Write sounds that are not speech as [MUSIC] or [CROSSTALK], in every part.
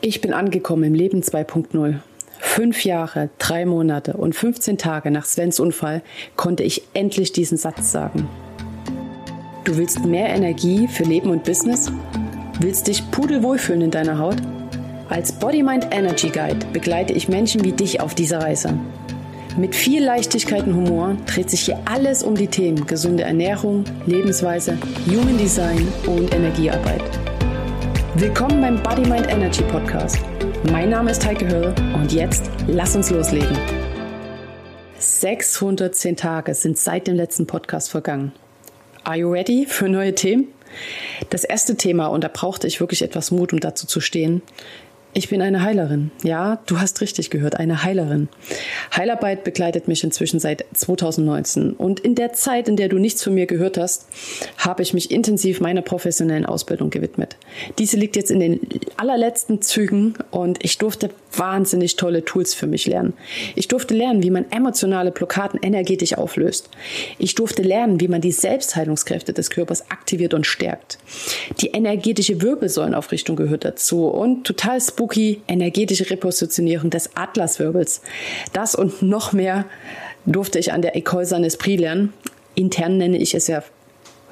Ich bin angekommen im Leben 2.0. Fünf Jahre, drei Monate und 15 Tage nach Svens Unfall konnte ich endlich diesen Satz sagen. Du willst mehr Energie für Leben und Business? Willst dich pudelwohl fühlen in deiner Haut? Als Body Mind Energy Guide begleite ich Menschen wie dich auf dieser Reise. Mit viel Leichtigkeit und Humor dreht sich hier alles um die Themen gesunde Ernährung, Lebensweise, Human Design und Energiearbeit. Willkommen beim Body Mind Energy Podcast. Mein Name ist Heike Höll und jetzt lass uns loslegen. 610 Tage sind seit dem letzten Podcast vergangen. Are you ready für neue Themen? Das erste Thema, und da brauchte ich wirklich etwas Mut, um dazu zu stehen, ich bin eine Heilerin. Ja, du hast richtig gehört, eine Heilerin. Heilarbeit begleitet mich inzwischen seit 2019. Und in der Zeit, in der du nichts von mir gehört hast, habe ich mich intensiv meiner professionellen Ausbildung gewidmet. Diese liegt jetzt in den allerletzten Zügen und ich durfte wahnsinnig tolle Tools für mich lernen. Ich durfte lernen, wie man emotionale Blockaden energetisch auflöst. Ich durfte lernen, wie man die Selbstheilungskräfte des Körpers aktiviert und stärkt. Die energetische Wirbelsäulenaufrichtung gehört dazu und total spooky energetische Repositionierung des Atlaswirbels. Das und noch mehr durfte ich an der École Saint Esprit lernen. Intern nenne ich es ja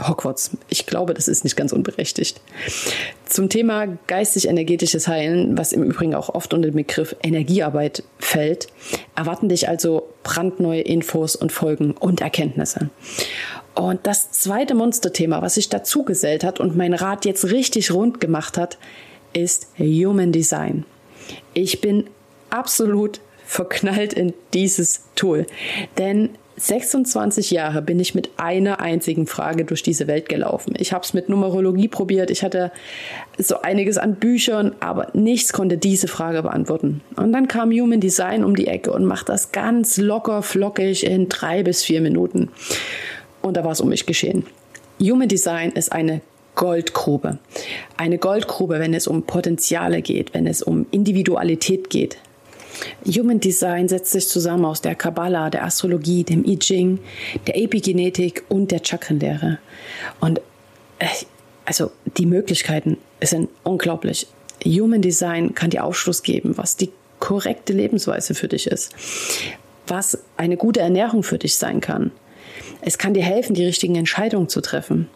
Hogwarts. Ich glaube, das ist nicht ganz unberechtigt. Zum Thema geistig-energetisches Heilen, was im Übrigen auch oft unter den Begriff Energiearbeit fällt, erwarten dich also brandneue Infos und Folgen und Erkenntnisse. Und das zweite Monsterthema, was sich dazu gesellt hat und mein Rat jetzt richtig rund gemacht hat, ist Human Design. Ich bin absolut verknallt in dieses Tool, denn 26 Jahre bin ich mit einer einzigen Frage durch diese Welt gelaufen. Ich habe es mit Numerologie probiert, ich hatte so einiges an Büchern, aber nichts konnte diese Frage beantworten. Und dann kam Human Design um die Ecke und macht das ganz locker, flockig in drei bis vier Minuten. Und da war es um mich geschehen. Human Design ist eine Goldgrube. Eine Goldgrube, wenn es um Potenziale geht, wenn es um Individualität geht. Human Design setzt sich zusammen aus der Kabbalah, der Astrologie, dem I Ching, der Epigenetik und der Chakrenlehre. Und äh, also die Möglichkeiten sind unglaublich. Human Design kann dir Aufschluss geben, was die korrekte Lebensweise für dich ist, was eine gute Ernährung für dich sein kann, es kann dir helfen, die richtigen Entscheidungen zu treffen.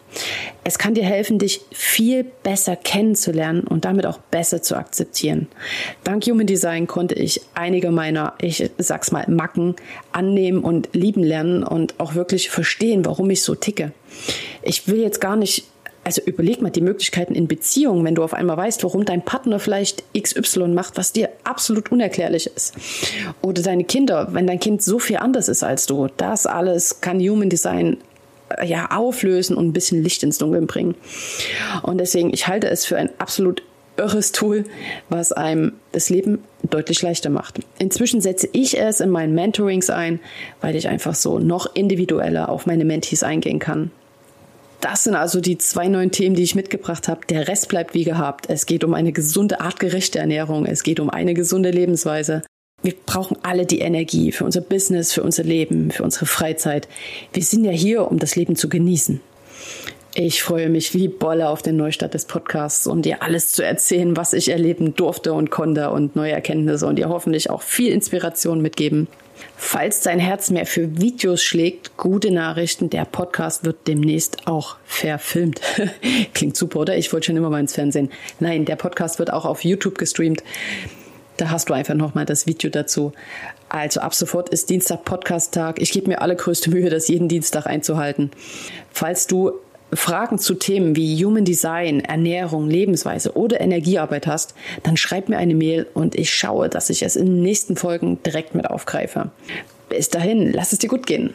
Es kann dir helfen, dich viel besser kennenzulernen und damit auch besser zu akzeptieren. Dank Human Design konnte ich einige meiner, ich sag's mal, Macken annehmen und lieben lernen und auch wirklich verstehen, warum ich so ticke. Ich will jetzt gar nicht also überleg mal die Möglichkeiten in Beziehungen, wenn du auf einmal weißt, warum dein Partner vielleicht XY macht, was dir absolut unerklärlich ist. Oder deine Kinder, wenn dein Kind so viel anders ist als du. Das alles kann Human Design äh, ja auflösen und ein bisschen Licht ins Dunkeln bringen. Und deswegen, ich halte es für ein absolut irres Tool, was einem das Leben deutlich leichter macht. Inzwischen setze ich es in meinen Mentorings ein, weil ich einfach so noch individueller auf meine Mentees eingehen kann. Das sind also die zwei neuen Themen, die ich mitgebracht habe. Der Rest bleibt wie gehabt. Es geht um eine gesunde, artgerechte Ernährung. Es geht um eine gesunde Lebensweise. Wir brauchen alle die Energie für unser Business, für unser Leben, für unsere Freizeit. Wir sind ja hier, um das Leben zu genießen. Ich freue mich wie Bolle auf den Neustart des Podcasts, um dir alles zu erzählen, was ich erleben durfte und konnte und neue Erkenntnisse und dir hoffentlich auch viel Inspiration mitgeben. Falls dein Herz mehr für Videos schlägt, gute Nachrichten, der Podcast wird demnächst auch verfilmt. [LAUGHS] Klingt super, oder? Ich wollte schon immer mal ins Fernsehen. Nein, der Podcast wird auch auf YouTube gestreamt. Da hast du einfach nochmal das Video dazu. Also ab sofort ist Dienstag Podcast-Tag. Ich gebe mir allergrößte Mühe, das jeden Dienstag einzuhalten. Falls du Fragen zu Themen wie Human Design, Ernährung, Lebensweise oder Energiearbeit hast, dann schreib mir eine Mail und ich schaue, dass ich es in den nächsten Folgen direkt mit aufgreife. Bis dahin, lass es dir gut gehen.